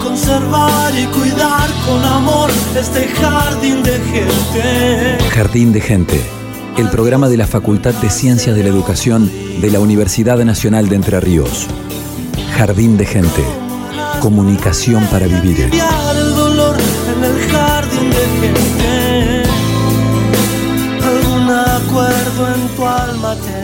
Conservar y cuidar con amor este jardín de gente. Jardín de Gente, el programa de la Facultad de Ciencias de la Educación de la Universidad Nacional de Entre Ríos. Jardín de Gente, comunicación para vivir. el dolor en el jardín de gente. Algún acuerdo en tu alma tendrás.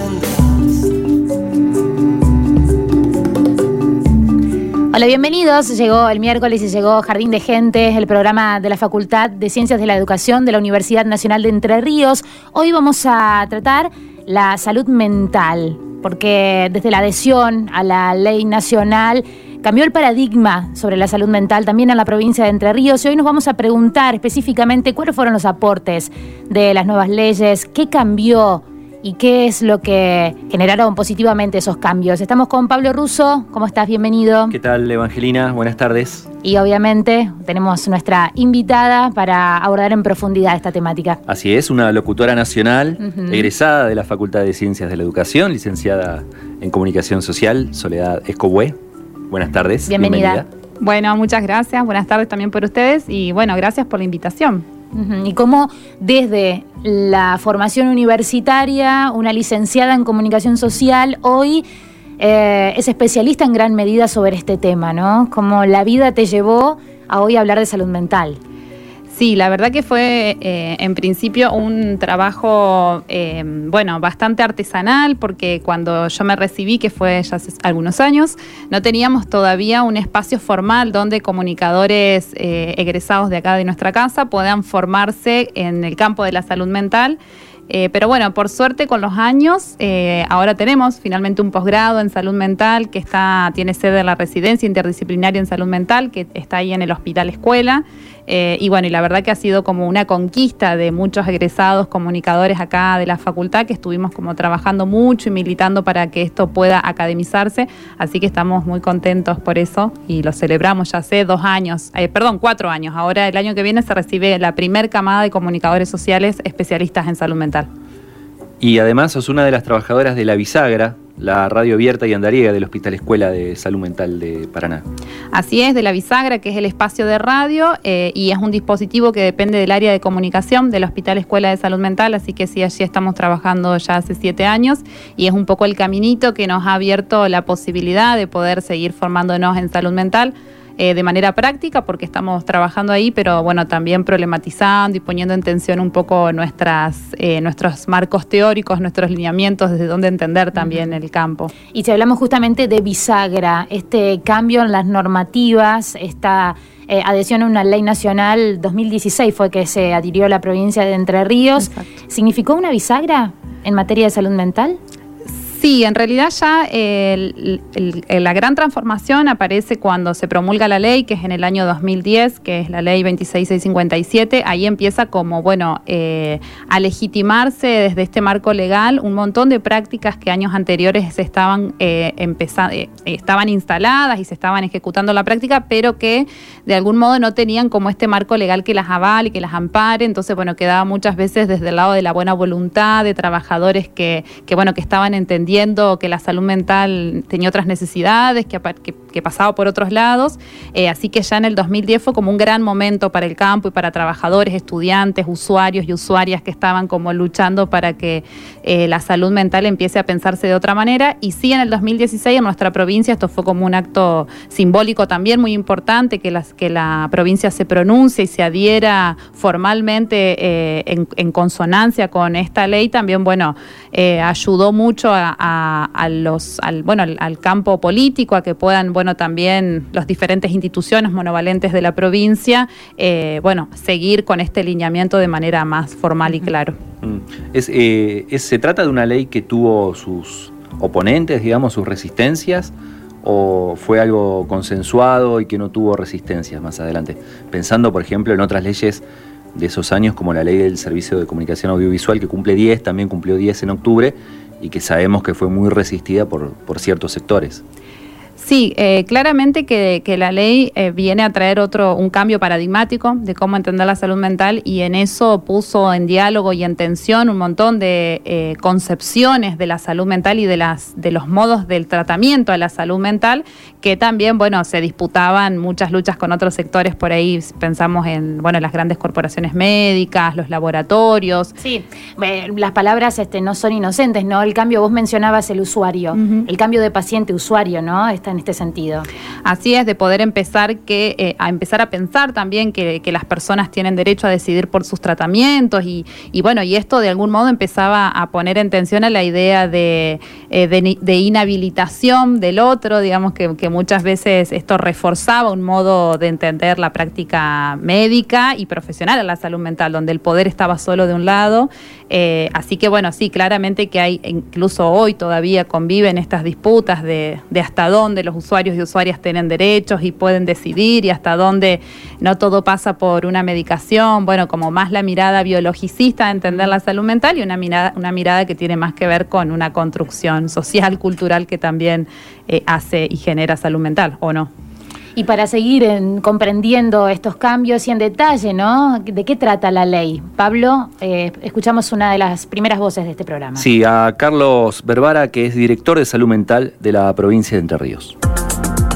Hola, bienvenidos. Llegó el miércoles y llegó Jardín de Gente, el programa de la Facultad de Ciencias de la Educación de la Universidad Nacional de Entre Ríos. Hoy vamos a tratar la salud mental, porque desde la adhesión a la ley nacional cambió el paradigma sobre la salud mental también en la provincia de Entre Ríos y hoy nos vamos a preguntar específicamente cuáles fueron los aportes de las nuevas leyes, qué cambió y qué es lo que generaron positivamente esos cambios. Estamos con Pablo Russo, ¿cómo estás? Bienvenido. ¿Qué tal, Evangelina? Buenas tardes. Y obviamente tenemos nuestra invitada para abordar en profundidad esta temática. Así es, una locutora nacional, egresada de la Facultad de Ciencias de la Educación, licenciada en Comunicación Social, Soledad Escobué. Buenas tardes. Bienvenida. Bueno, muchas gracias. Buenas tardes también por ustedes y bueno, gracias por la invitación. Y cómo desde la formación universitaria, una licenciada en comunicación social, hoy eh, es especialista en gran medida sobre este tema, ¿no? Cómo la vida te llevó a hoy hablar de salud mental. Sí, la verdad que fue eh, en principio un trabajo, eh, bueno, bastante artesanal, porque cuando yo me recibí, que fue ya hace algunos años, no teníamos todavía un espacio formal donde comunicadores eh, egresados de acá de nuestra casa puedan formarse en el campo de la salud mental. Eh, pero bueno, por suerte con los años, eh, ahora tenemos finalmente un posgrado en salud mental que está, tiene sede en la residencia interdisciplinaria en salud mental, que está ahí en el Hospital Escuela. Eh, y bueno, y la verdad que ha sido como una conquista de muchos egresados comunicadores acá de la facultad que estuvimos como trabajando mucho y militando para que esto pueda academizarse. Así que estamos muy contentos por eso y lo celebramos ya hace dos años, perdón, cuatro años. Ahora el año que viene se recibe la primer camada de comunicadores sociales especialistas en salud mental. Y además sos una de las trabajadoras de La Bisagra, la radio abierta y andariega del Hospital Escuela de Salud Mental de Paraná. Así es, de la bisagra, que es el espacio de radio, eh, y es un dispositivo que depende del área de comunicación del Hospital Escuela de Salud Mental, así que sí, allí estamos trabajando ya hace siete años, y es un poco el caminito que nos ha abierto la posibilidad de poder seguir formándonos en salud mental. Eh, de manera práctica porque estamos trabajando ahí, pero bueno, también problematizando y poniendo en tensión un poco nuestras, eh, nuestros marcos teóricos, nuestros lineamientos, desde dónde entender también el campo. Y si hablamos justamente de bisagra, este cambio en las normativas, esta eh, adhesión a una ley nacional 2016 fue que se adhirió a la provincia de Entre Ríos, Exacto. ¿significó una bisagra en materia de salud mental? Sí, en realidad ya la gran transformación aparece cuando se promulga la ley, que es en el año 2010, que es la ley 26657. Ahí empieza como, bueno, eh, a legitimarse desde este marco legal un montón de prácticas que años anteriores se estaban, eh, eh, estaban instaladas y se estaban ejecutando la práctica, pero que de algún modo no tenían como este marco legal que las avale, que las ampare. Entonces, bueno, quedaba muchas veces desde el lado de la buena voluntad de trabajadores que, que bueno, que estaban entendiendo que la salud mental tenía otras necesidades, que, que- que pasaba por otros lados, eh, así que ya en el 2010 fue como un gran momento para el campo y para trabajadores, estudiantes, usuarios y usuarias que estaban como luchando para que eh, la salud mental empiece a pensarse de otra manera. Y sí, en el 2016 en nuestra provincia esto fue como un acto simbólico también muy importante, que, las, que la provincia se pronuncie y se adhiera formalmente eh, en, consonancia con esta ley, también, bueno, ayudó mucho a, los, al, bueno, al campo político, a que puedan, bueno, también las diferentes instituciones monovalentes de la provincia, eh, bueno, seguir con este lineamiento de manera más formal y claro. Mm. Eh, es, ¿Se trata de una ley que tuvo sus oponentes, digamos, sus resistencias? ¿O fue algo consensuado y que no tuvo resistencias más adelante? Pensando, por ejemplo, en otras leyes de esos años, como la ley del Servicio de Comunicación Audiovisual, que cumple 10, también cumplió 10 en octubre, y que sabemos que fue muy resistida por, por ciertos sectores. Sí, eh, claramente que, la ley eh, viene a traer otro, un cambio paradigmático de cómo entender la salud mental y en eso puso en diálogo y en tensión un montón de eh, concepciones de la salud mental y de, las, de los modos del tratamiento de la salud mental que también, bueno, se disputaban muchas luchas con otros sectores por ahí, pensamos en, bueno, las grandes corporaciones médicas, los laboratorios. Sí, las palabras este, no son inocentes, ¿no? El cambio, vos mencionabas el usuario, el cambio de paciente-usuario, ¿no? Está en este sentido. Así es, de poder empezar que, eh, a empezar a pensar también que, las personas tienen derecho a decidir por sus tratamientos y, bueno, y esto de algún modo empezaba a poner en tensión a la idea de, eh, de, inhabilitación del otro, digamos que, muchas veces esto reforzaba un modo de entender la práctica médica y profesional a la salud mental, donde el poder estaba solo de un lado. Eh, así que bueno, sí, claramente que hay, incluso hoy todavía conviven estas disputas de, de hasta dónde los usuarios y usuarias tienen derechos y pueden decidir y hasta dónde no todo pasa por una medicación, bueno, como más la mirada biologicista de entender la salud mental y una mirada, una mirada que tiene más que ver con una construcción social, cultural que también eh, hace y genera salud mental, ¿o no? Y para seguir comprendiendo estos cambios y en detalle, ¿no? ¿De qué trata la ley? Pablo, eh, escuchamos una de las primeras voces de este programa. Sí, a Carlos Berbara, que es director de salud mental de la provincia de Entre Ríos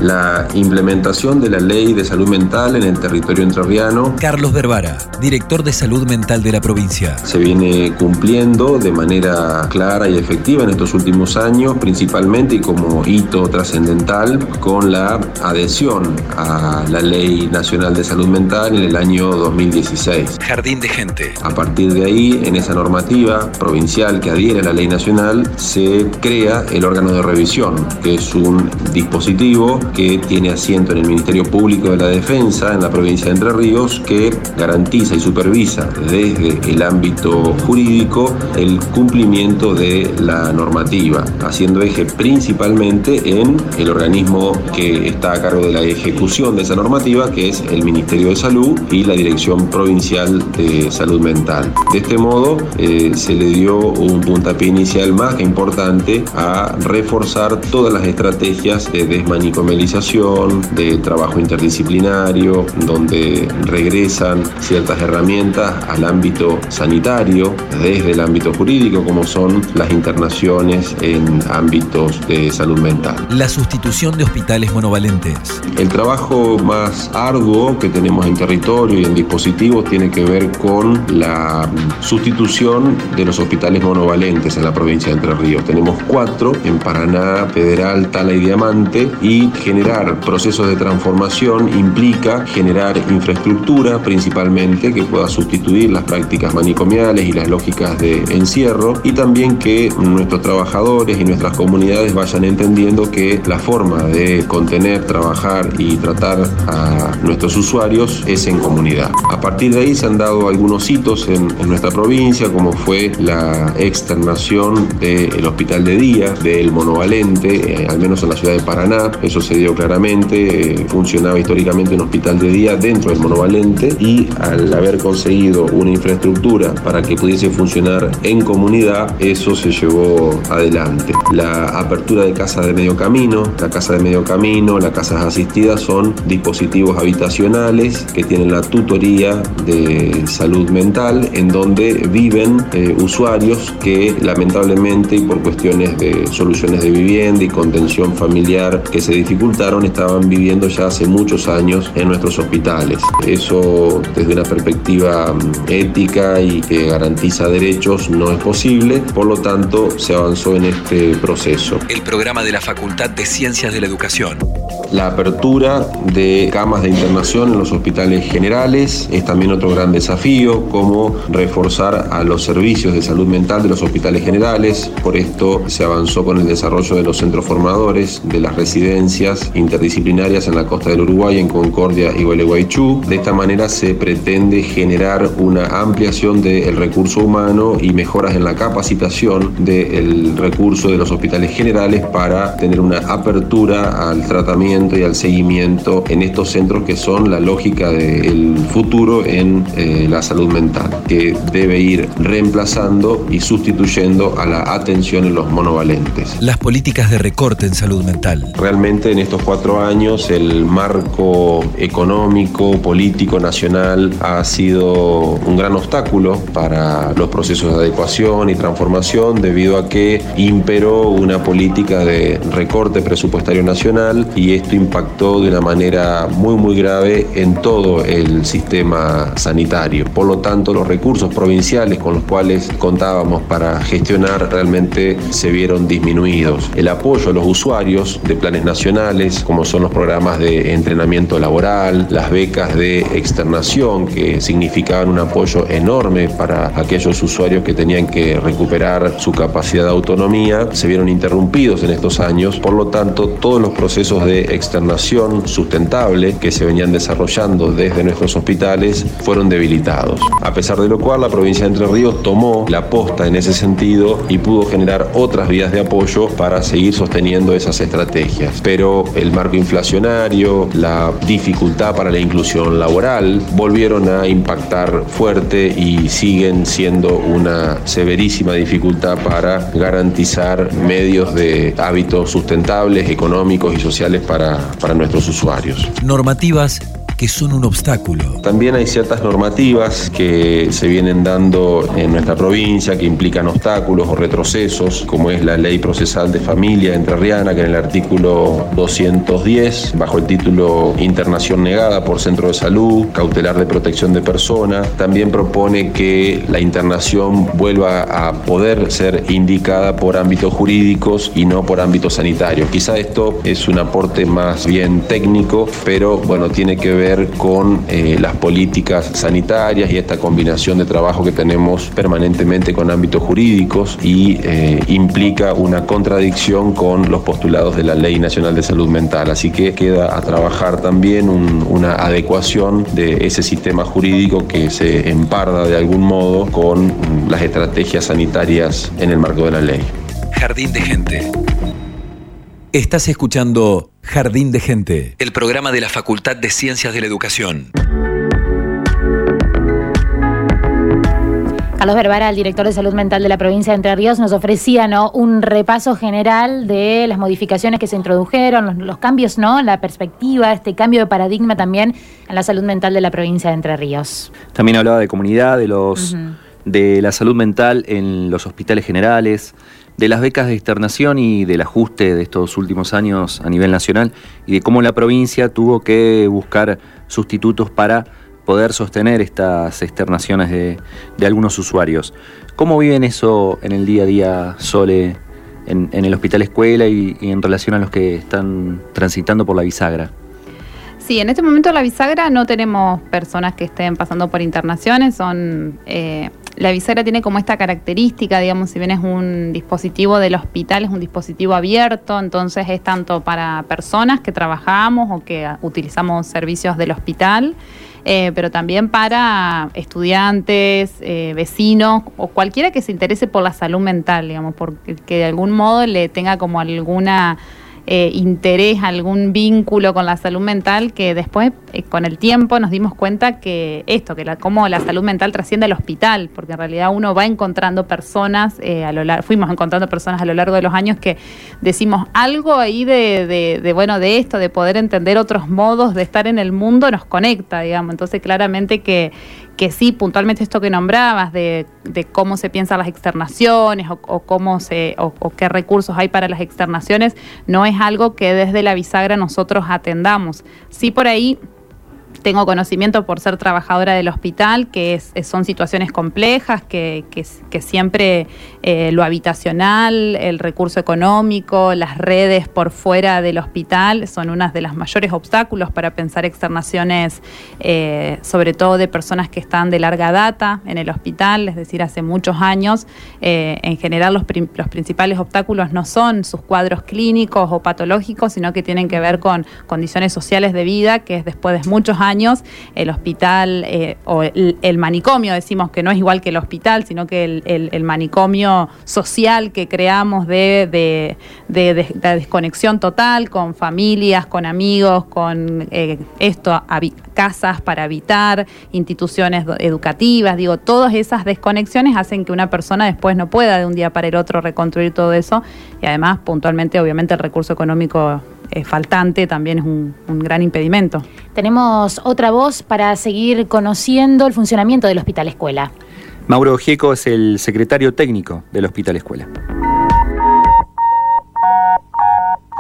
la implementación de la ley de salud mental en el territorio entrerriano. Carlos Berbara, director de salud mental de la provincia. Se viene cumpliendo de manera clara y efectiva en estos últimos años, principalmente y como hito trascendental con la adhesión a la Ley Nacional de Salud Mental en el año 2016. Jardín de Gente. A partir de ahí, en esa normativa provincial que adhiere a la ley nacional, se crea el órgano de revisión, que es un dispositivo que tiene asiento en el Ministerio Público de la Defensa en la provincia de Entre Ríos, que garantiza y supervisa desde el ámbito jurídico el cumplimiento de la normativa, haciendo eje principalmente en el organismo que está a cargo de la ejecución de esa normativa, que es el Ministerio de Salud y la Dirección Provincial de Salud Mental. De este modo, eh, se le dio un puntapié inicial más que importante a reforzar todas las estrategias de de trabajo interdisciplinario, donde regresan ciertas herramientas al ámbito sanitario, desde el ámbito jurídico, como son las internaciones en ámbitos de salud mental. La sustitución de hospitales monovalentes. El trabajo más arduo que tenemos en territorio y en dispositivos tiene que ver con la sustitución de los hospitales monovalentes en la provincia de Entre Ríos. Tenemos cuatro en Paraná, Federal, Tala y Diamante y generar procesos de transformación implica generar infraestructura principalmente que pueda sustituir las prácticas manicomiales y las lógicas de encierro y también que nuestros trabajadores y nuestras comunidades vayan entendiendo que la forma de contener, trabajar y tratar a nuestros usuarios es en comunidad. A partir de ahí se han dado algunos hitos en, nuestra provincia como fue la externación del hospital de día del monovalente, eh, al menos en la ciudad de Paraná, eso se claramente, eh, funcionaba históricamente un hospital de día dentro del monovalente y al haber conseguido una infraestructura para que pudiese funcionar en comunidad, eso se llevó adelante. La apertura de casas de medio camino, la casa de medio camino, las casas asistidas son dispositivos habitacionales que tienen la tutoría de salud mental en donde viven eh, usuarios que lamentablemente y por cuestiones de soluciones de vivienda y contención familiar que se dificultan estaban viviendo ya hace muchos años en nuestros hospitales. Eso desde una perspectiva mm, ética y que garantiza derechos no es posible, por lo tanto se avanzó en este proceso. El programa de la Facultad de Ciencias de la Educación. La apertura de camas de internación en los hospitales generales es también otro gran desafío, como reforzar a los servicios de salud mental de los hospitales generales. Por esto se avanzó con el desarrollo de los centros formadores, de las residencias interdisciplinarias en la costa del Uruguay, en Concordia y Gualeguaychú. De esta manera se pretende generar una ampliación del recurso humano y mejoras en la capacitación del recurso de los hospitales generales para tener una apertura al tratamiento y al seguimiento en estos centros que son la lógica del futuro en eh, la salud mental, que debe ir reemplazando y sustituyendo a la atención en los monovalentes. Las políticas de recorte en salud mental. Realmente en estos cuatro años el marco económico, político, nacional ha sido un gran obstáculo para los procesos de adecuación y transformación debido a que imperó una política de recorte presupuestario nacional y impactó de una manera muy muy grave en todo el sistema sanitario. Por lo tanto, los recursos provinciales con los cuales contábamos para gestionar realmente se vieron disminuidos. El apoyo a los usuarios de planes nacionales, como son los programas de entrenamiento laboral, las becas de externación, que significaban un apoyo enorme para aquellos usuarios que tenían que recuperar su capacidad de autonomía, se vieron interrumpidos en estos años. Por lo tanto, todos los procesos de externación sustentable que se venían desarrollando desde nuestros hospitales fueron debilitados. A pesar de lo cual, la provincia de Entre Ríos tomó la posta en ese sentido y pudo generar otras vías de apoyo para seguir sosteniendo esas estrategias. Pero el marco inflacionario, la dificultad para la inclusión laboral, volvieron a impactar fuerte y siguen siendo una severísima dificultad para garantizar medios de hábitos sustentables, económicos y sociales para para, nuestros usuarios. Normativas que son un obstáculo. También hay ciertas normativas que se vienen dando en nuestra provincia que implican obstáculos o retrocesos, como es la ley procesal de familia entrerriana, que en el artículo 210, bajo el título Internación negada por Centro de Salud, cautelar de protección de persona, también propone que la internación vuelva a poder ser indicada por ámbitos jurídicos y no por ámbitos sanitarios. Quizá esto es un aporte más bien técnico, pero bueno, tiene que ver con eh, las políticas sanitarias y esta combinación de trabajo que tenemos permanentemente con ámbitos jurídicos y eh, implica una contradicción con los postulados de la Ley Nacional de Salud Mental. Así que queda a trabajar también una adecuación de ese sistema jurídico que se emparda de algún modo con las estrategias sanitarias en el marco de la ley. Jardín de Gente. Estás escuchando Jardín de Gente, el programa de la Facultad de Ciencias de la Educación. Carlos Verbara, el director de salud mental de la provincia de Entre Ríos, nos ofrecía ¿no? un repaso general de las modificaciones que se introdujeron, los, cambios, ¿no? la perspectiva, este cambio de paradigma también en la salud mental de la provincia de Entre Ríos. También hablaba de comunidad, de los de la salud mental en los hospitales generales, de las becas de externación y del ajuste de estos últimos años a nivel nacional y de cómo la provincia tuvo que buscar sustitutos para poder sostener estas externaciones de, algunos usuarios. ¿Cómo viven eso en el día a día, Sole, en, el hospital escuela y, en relación a los que están transitando por la bisagra? Sí, en este momento la bisagra no tenemos personas que estén pasando por internaciones, son eh, la visera tiene como esta característica, digamos, si bien es un dispositivo del hospital, es un dispositivo abierto, entonces es tanto para personas que trabajamos o que utilizamos servicios del hospital, eh, pero también para estudiantes, eh, vecinos o cualquiera que se interese por la salud mental, digamos, porque que de algún modo le tenga como alguna eh, interés, algún vínculo con la salud mental, que después, eh, con el tiempo, nos dimos cuenta que esto, que la, cómo la salud mental trasciende al hospital, porque en realidad uno va encontrando personas, eh, a lo fuimos encontrando personas a lo largo de los años que decimos algo ahí de, de, bueno, de esto, de poder entender otros modos de estar en el mundo, nos conecta, digamos. Entonces, claramente que que sí, puntualmente esto que nombrabas de, cómo se piensan las externaciones o, cómo o, qué recursos hay para las externaciones, no es algo que desde la bisagra nosotros atendamos. Sí por ahí tengo conocimiento por ser trabajadora del hospital, que son situaciones complejas, que, siempre eh, lo habitacional, el recurso económico, las redes por fuera del hospital son unas de las mayores obstáculos para pensar externaciones, eh, sobre todo de personas que están de larga data en el hospital, es decir, hace muchos años. Eh, en general los, principales obstáculos no son sus cuadros clínicos o patológicos, sino que tienen que ver con condiciones sociales de vida, que es después de muchos años, el hospital eh, o el, manicomio, decimos que no es igual que el hospital, sino que el, manicomio social que creamos de, desconexión total con familias, con amigos, con eh, esto, casas para habitar, instituciones educativas, digo, todas esas desconexiones hacen que una persona después no pueda de un día para el otro reconstruir todo eso y además puntualmente obviamente el recurso económico eh, faltante también es un, gran impedimento. Tenemos otra voz para seguir conociendo el funcionamiento del Hospital Escuela. Mauro Gieco es el secretario técnico del Hospital Escuela.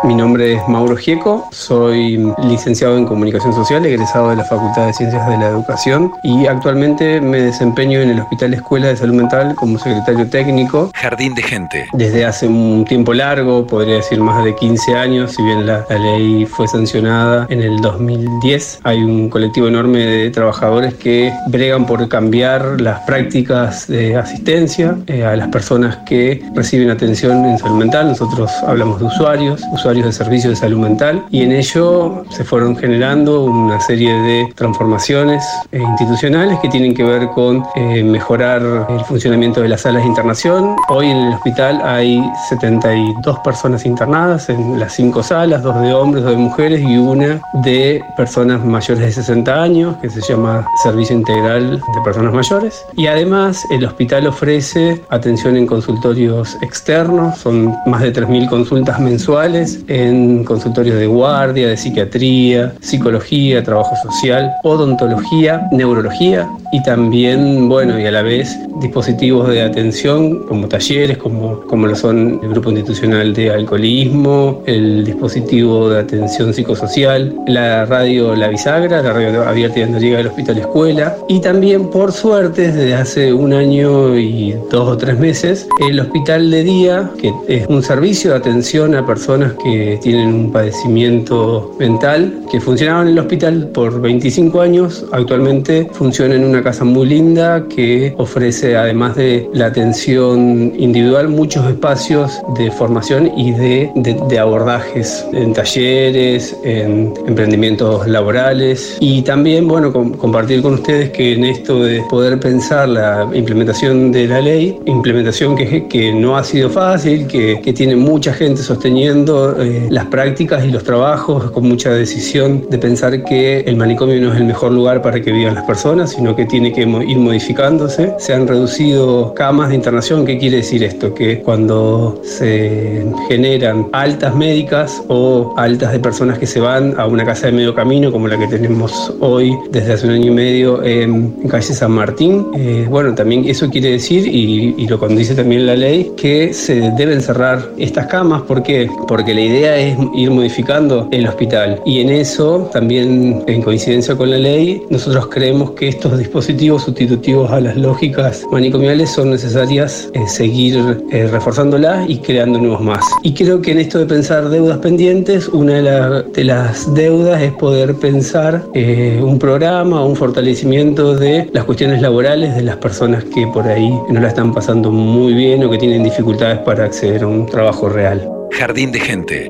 Mi nombre es Mauro Gieco, soy licenciado en Comunicación Social, egresado de la Facultad de Ciencias de la Educación y actualmente me desempeño en el Hospital Escuela de Salud Mental como secretario técnico. Jardín de Gente. Desde hace un tiempo largo, podría decir más de 15 años, si bien la, ley fue sancionada en el 2010, hay un colectivo enorme de trabajadores que bregan por cambiar las prácticas de asistencia eh, a las personas que reciben atención en salud mental. Nosotros hablamos de usuarios, usuarios de servicios de salud mental y en ello se fueron generando una serie de transformaciones eh, institucionales que tienen que ver con eh, mejorar el funcionamiento de las salas de internación. Hoy en el hospital hay 72 personas internadas en las cinco salas, dos de hombres, dos de mujeres y una de personas mayores de 60 años, que se llama Servicio Integral de Personas Mayores. Y además el hospital ofrece atención en consultorios externos, son más de 3.000 consultas mensuales en consultorios de guardia, de psiquiatría, psicología, trabajo social, odontología, neurología y también, bueno, y a la vez dispositivos de atención como talleres, como, como lo son el Grupo Institucional de Alcoholismo, el dispositivo de atención psicosocial, la radio La Bisagra, la radio abierta y donde llega el Hospital Escuela. Y también, por suerte, desde hace un año y dos o tres meses, el Hospital de Día, que es un servicio de atención a personas que tienen un padecimiento mental, que funcionaba en el hospital por 25 años, actualmente funciona en una casa muy linda que ofrece, además de la atención individual, muchos espacios de formación y de, de, abordajes en talleres, en emprendimientos laborales. Y también, bueno, compartir con ustedes que en esto de poder pensar la implementación de la ley, implementación que, que no ha sido fácil, que, que tiene mucha gente sosteniendo eh, las prácticas y los trabajos con mucha decisión de pensar que el manicomio no es el mejor lugar para que vivan las personas, sino que tiene que ir modificándose. Se han reducido camas de internación. ¿Qué quiere decir esto? Que cuando se generan altas médicas o altas de personas que se van a una casa de medio camino, como la que tenemos hoy desde hace un año y medio en, calle San Martín, eh, bueno, también eso quiere decir, y, y lo condice también la ley, que se deben cerrar estas camas. ¿Por qué? Porque la idea es ir modificando el hospital. Y en eso, también en coincidencia con la ley, nosotros creemos que estos dispositivos sustitutivos a las lógicas manicomiales son necesarias eh, seguir eh, reforzándolas y creando nuevos más. Y creo que en esto de pensar deudas pendientes, una de, las deudas es poder pensar eh, un programa, un fortalecimiento de las cuestiones laborales de las personas que por ahí no la están pasando muy bien o que tienen dificultades para acceder a un trabajo real. Jardín de Gente.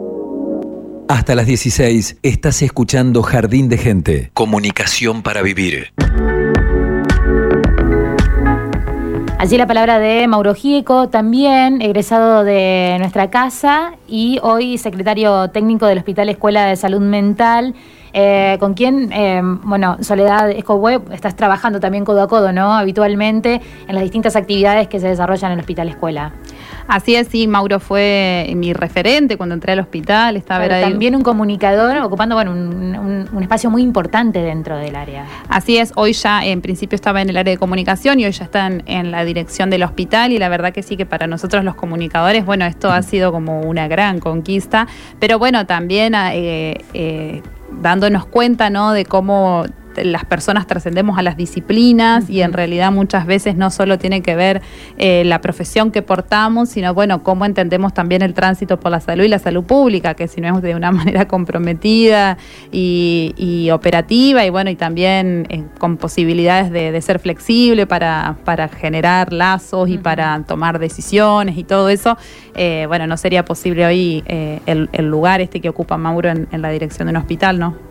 Hasta las 16 estás escuchando Jardín de Gente. Comunicación para vivir. Allí la palabra de Mauro Gieco, también egresado de nuestra casa y hoy secretario técnico del Hospital Escuela de Salud Mental, eh, con quien, eh, bueno, Soledad Escoweb, estás trabajando también codo a codo, ¿no? Habitualmente en las distintas actividades que se desarrollan en el Hospital Escuela. Así es, sí, Mauro fue mi referente cuando entré al hospital. Estaba Pero también un comunicador ocupando bueno, un, un, espacio muy importante dentro del área. Así es, hoy ya en principio estaba en el área de comunicación y hoy ya está en, la dirección del hospital y la verdad que sí que para nosotros los comunicadores, bueno, esto ha sido como una gran conquista, pero bueno, también... Eh, eh, dándonos cuenta ¿no? de cómo las personas trascendemos a las disciplinas y en realidad muchas veces no solo tiene que ver eh, la profesión que portamos, sino bueno, cómo entendemos también el tránsito por la salud y la salud pública, que si no es de una manera comprometida y, operativa y bueno, y también eh, con posibilidades de, ser flexible para, para generar lazos y para tomar decisiones y todo eso, eh, bueno, no sería posible hoy el, lugar este que ocupa Mauro en, en la dirección de un hospital, ¿no?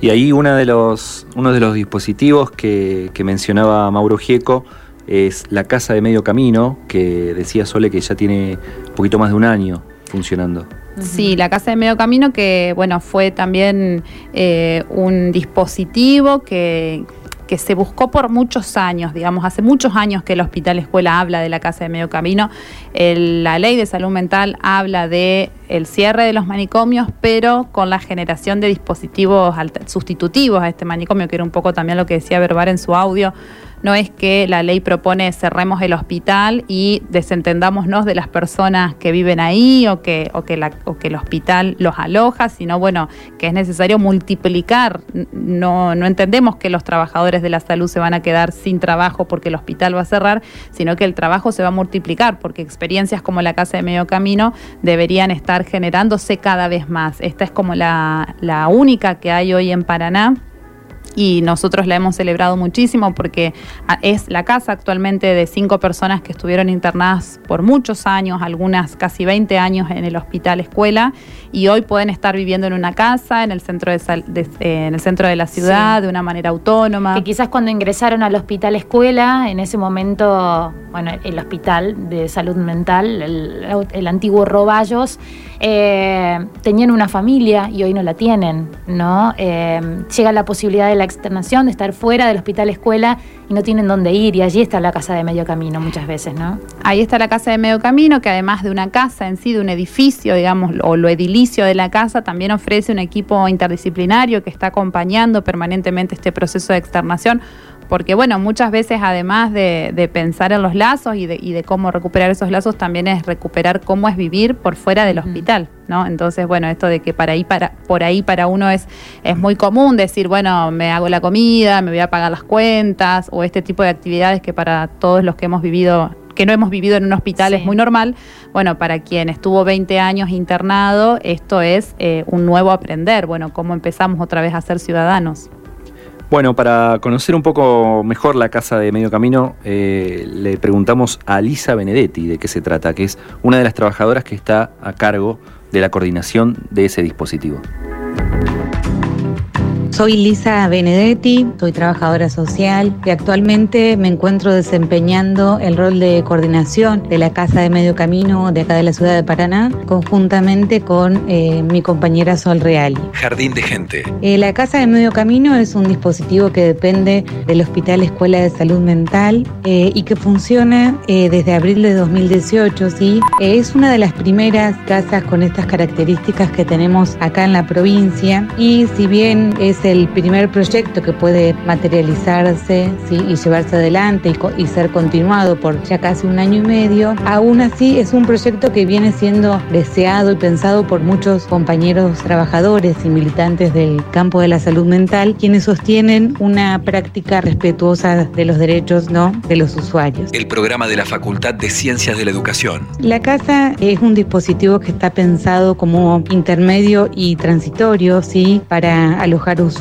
Y ahí uno de los, uno de los dispositivos que, mencionaba Mauro Gieco es la casa de medio camino, que decía Sole que ya tiene un poquito más de un año funcionando. Sí, la Casa de Medio Camino, que bueno, fue también eh, un dispositivo que, que se buscó por muchos años, digamos, hace muchos años que el Hospital Escuela habla de la Casa de Medio Camino. la Ley de Salud Mental habla de el cierre de los manicomios, pero con la generación de dispositivos sustitutivos a este manicomio, que era un poco también lo que decía Verbar en su audio no es que la ley propone cerremos el hospital y desentendámonos de las personas que viven ahí o que, o que, o que el hospital los aloja, sino bueno, que es necesario multiplicar. No, no entendemos que los trabajadores de la salud se van a quedar sin trabajo porque el hospital va a cerrar, sino que el trabajo se va a multiplicar, porque experiencias como la Casa de Medio Camino deberían estar generándose cada vez más. Esta es como la, la única que hay hoy en Paraná y nosotros la hemos celebrado muchísimo porque ah, es la casa actualmente de cinco personas que estuvieron internadas por muchos años, algunas casi 20 años en el hospital escuela y hoy pueden estar viviendo en una casa en el centro de, eh, en el centro de la ciudad de una manera autónoma. Que quizás cuando ingresaron al hospital escuela, en ese momento, bueno, el hospital de salud mental, el, antiguo Roballos, eh, tenían una familia y hoy no la tienen, ¿no? Eh, llega la posibilidad de la externación, de estar fuera del hospital escuela y no tienen dónde ir y allí está la casa de medio camino muchas veces, ¿no? Ahí está la casa de medio camino que además de una casa en sí, de un edificio, digamos, o lo edilicio de la casa, también ofrece un equipo interdisciplinario que está acompañando permanentemente este proceso de externación porque bueno, muchas veces además de, pensar en los lazos y de, cómo recuperar esos lazos, también es recuperar cómo es vivir por fuera del hospital, ¿no? Entonces, bueno, esto de que para ahí, para, por ahí para uno es, es muy común decir, bueno, me hago la comida, me voy a pagar las cuentas, o este tipo de actividades que para todos los que hemos vivido que no hemos vivido en un hospital es muy normal. Bueno, para quien estuvo 20 años internado, esto es eh, un nuevo aprender. Bueno, cómo empezamos otra vez a ser ciudadanos. Bueno, para conocer un poco mejor la casa de Medio Camino, eh, le preguntamos a Lisa Benedetti de qué se trata, que es una de las trabajadoras que está a cargo de la coordinación de ese dispositivo. Soy Lisa Benedetti, soy trabajadora social y actualmente me encuentro desempeñando el rol de coordinación de la Casa de Medio Camino de acá de la ciudad de Paraná, conjuntamente con eh, mi compañera Sol Real. Jardín de Gente. Eh, la Casa de Medio Camino es un dispositivo que depende del Hospital Escuela de Salud Mental eh, y que funciona desde abril de 2018. ¿sí? es una de las primeras casas con estas características que tenemos acá en la provincia y si bien es el primer proyecto que puede materializarse y llevarse adelante y, ser continuado por ya casi un año y medio. Aún así es un proyecto que viene siendo deseado y pensado por muchos compañeros trabajadores y militantes del campo de la salud mental, quienes sostienen una práctica respetuosa de los derechos ¿no? de los usuarios. El programa de la Facultad de Ciencias de la Educación. La casa es un dispositivo que está pensado como intermedio y transitorio ¿sí? para alojar usuarios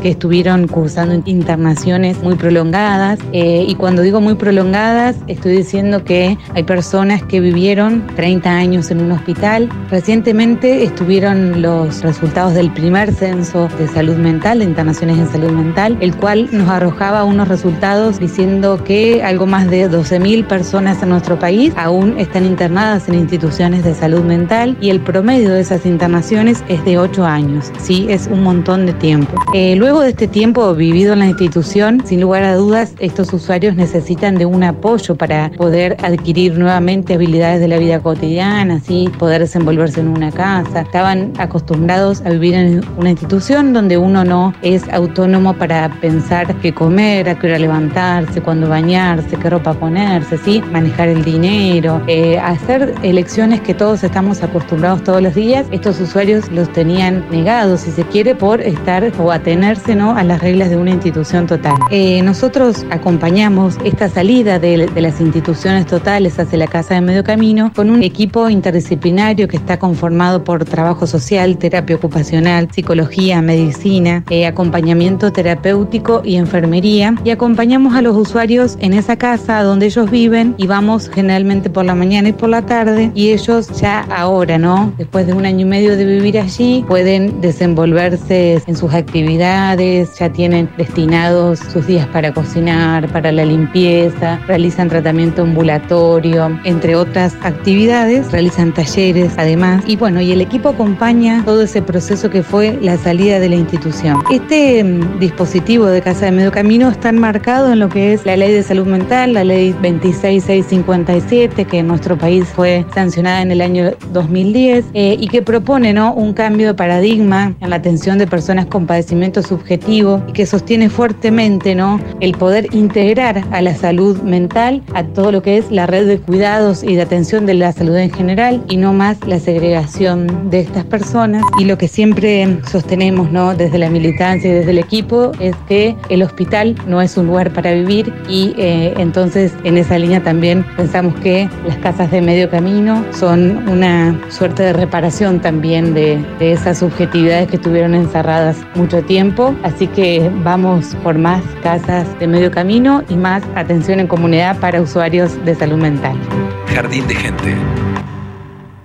que estuvieron cursando internaciones muy prolongadas. Eh, y cuando digo muy prolongadas, estoy diciendo que hay personas que vivieron 30 años en un hospital. Recientemente estuvieron los resultados del primer censo de salud mental, de internaciones en salud mental, el cual nos arrojaba unos resultados diciendo que algo más de 12.000 personas en nuestro país aún están internadas en instituciones de salud mental y el promedio de esas internaciones es de 8 años. Sí, es un montón de tiempo. Eh, luego de este tiempo vivido en la institución, sin lugar a dudas, estos usuarios necesitan de un apoyo para poder adquirir nuevamente habilidades de la vida cotidiana, así poder desenvolverse en una casa. Estaban acostumbrados a vivir en una institución donde uno no es autónomo para pensar qué comer, a qué hora levantarse, cuándo bañarse, qué ropa ponerse, ¿sí? manejar el dinero, eh, hacer elecciones que todos estamos acostumbrados todos los días. Estos usuarios los tenían negados, si se quiere, por estar o atenerse ¿no? a las reglas de una institución total. Eh, nosotros acompañamos esta salida de, de las instituciones totales hacia la Casa de Medio Camino con un equipo interdisciplinario que está conformado por trabajo social, terapia ocupacional, psicología, medicina, eh, acompañamiento terapéutico y enfermería. Y acompañamos a los usuarios en esa casa donde ellos viven y vamos generalmente por la mañana y por la tarde y ellos ya ahora, ¿no? Después de un año y medio de vivir allí, pueden desenvolverse en sus actividades, ya tienen destinados sus días para cocinar, para la limpieza, realizan tratamiento ambulatorio, entre otras actividades, realizan talleres además. Y bueno, y el equipo acompaña todo ese proceso que fue la salida de la institución. Este mm, dispositivo de Casa de Medio Camino está enmarcado en lo que es la ley de salud mental, la ley 26657, que en nuestro país fue sancionada en el año 2010 eh, y que propone ¿no? un cambio de paradigma en la atención de personas con padecimiento subjetivo y que sostiene fuertemente ¿no? el poder integrar a la salud mental a todo lo que es la red de cuidados y de atención de la salud en general y no más la segregación de estas personas. Y lo que siempre sostenemos ¿no? desde la militancia y desde el equipo es que el hospital no es un lugar para vivir y eh, entonces en esa línea también pensamos que las casas de medio camino son una suerte de reparación también de, de esas subjetividades que estuvieron encerradas mucho tiempo. Así que vamos por más casas de medio camino y más atención en comunidad para usuarios de salud mental. Jardín de gente.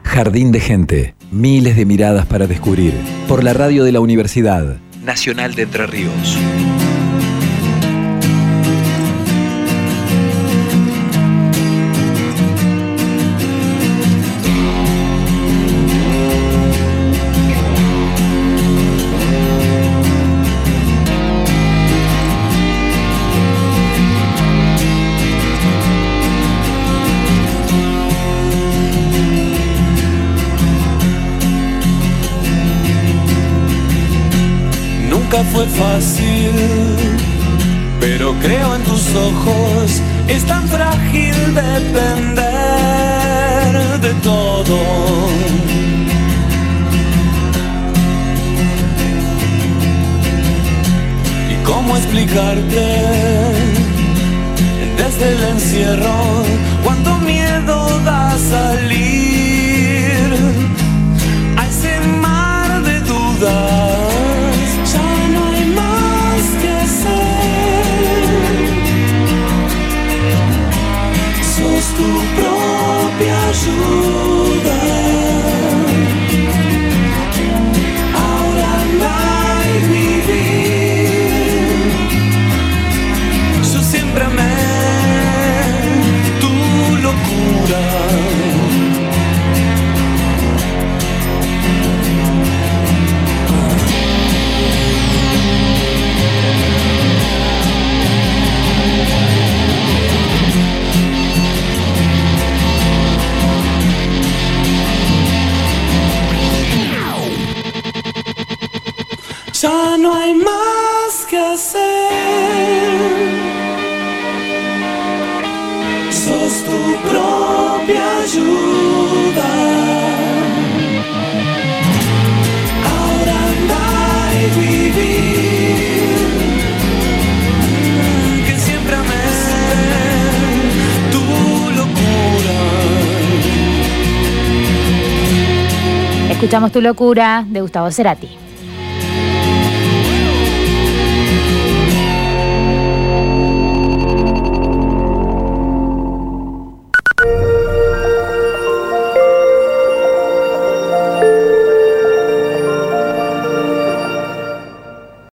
Jardín de gente. Miles de miradas para descubrir. Por la radio de la Universidad Nacional de Entre Ríos. Fue fácil, pero creo en tus ojos. Es tan frágil depender de todo. ¿Y cómo explicarte desde el encierro cuánto miedo da salir Sos tu Escuchamos Tu Locura de Gustavo Cerati.